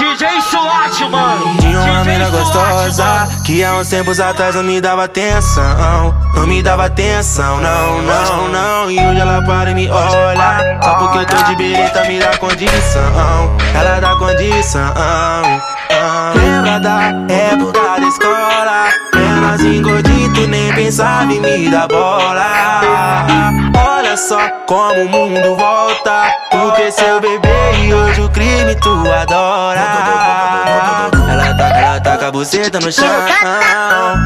DJ Suate, mano. Tinha uma mina gostosa que há uns tempos atrás não me dava atenção. Não me dava atenção, não, não, não. E hoje ela para e me olha. Só porque eu tô de bereta me dá condição. Ela dá condição. Lembra da época da escola? Menorzinho gordito, nem pensava em me dar bola. Olha só como o mundo volta. Tu cresceu bebê e hoje o crime tu adora. Ela taca, ela taca a buceta no chão.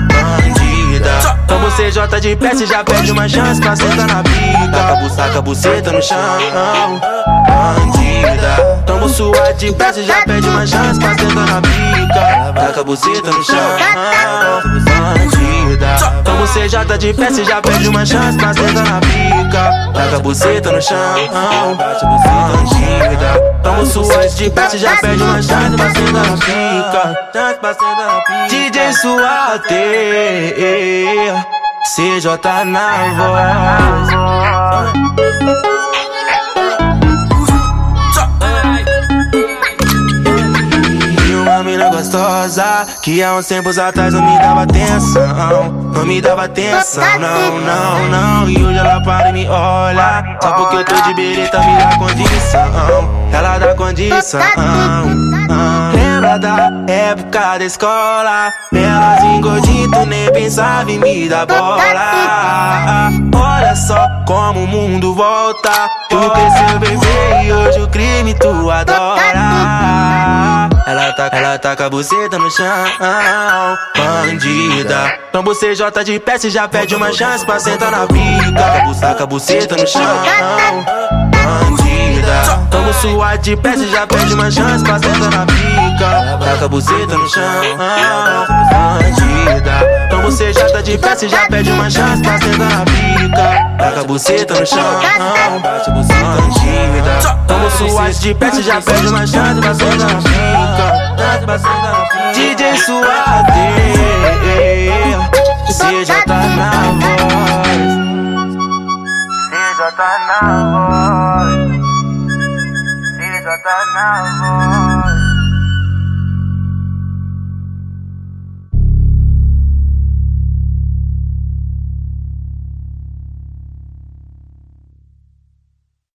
Bandida. Como CJ de pé, já perde uma chance pra sentar na bica. Taca, bu- taca a buceta no chão. Bandida. Tomo sua de pé, já perde uma chance pra sentar na bica. Buceta no chão. Bandida. Como CJ de pé, cê já perde uma chance pra sentar na bica. Taca a buceta no chão. Bandida. Tomo suas de pé, cê já perde uma pica. Chance pra sentar na pica. DJ Suate. CJ na voz. Gostosa que há uns tempos atrás não me dava atenção. Não me dava atenção, não, não, não. E hoje ela para e me olha. Só porque eu tô de bereta me dá condição. Ela dá condição. Lembra da época da escola? Menorzinho gordito, nem pensava em me dar bola. Olha só como o mundo volta. Tu cresceu, bebê, e hoje o crime tu adora. Taca, a buceta no chão, bandida. Tombo CJ de pé, cê já pede uma chance pra sentar na pica. Taca a buceta no chão, bandida. Tombo sua de pé, cê já pede uma chance pra sentar na pica. Taca a buceta no chão, bandida. Tombo CJ de pé, cê já pede uma chance pra sentar na pica. Taca a buceta no chão, bandida. Tomo suas de pé, cê já pede uma chance pra sentar na pica. Tá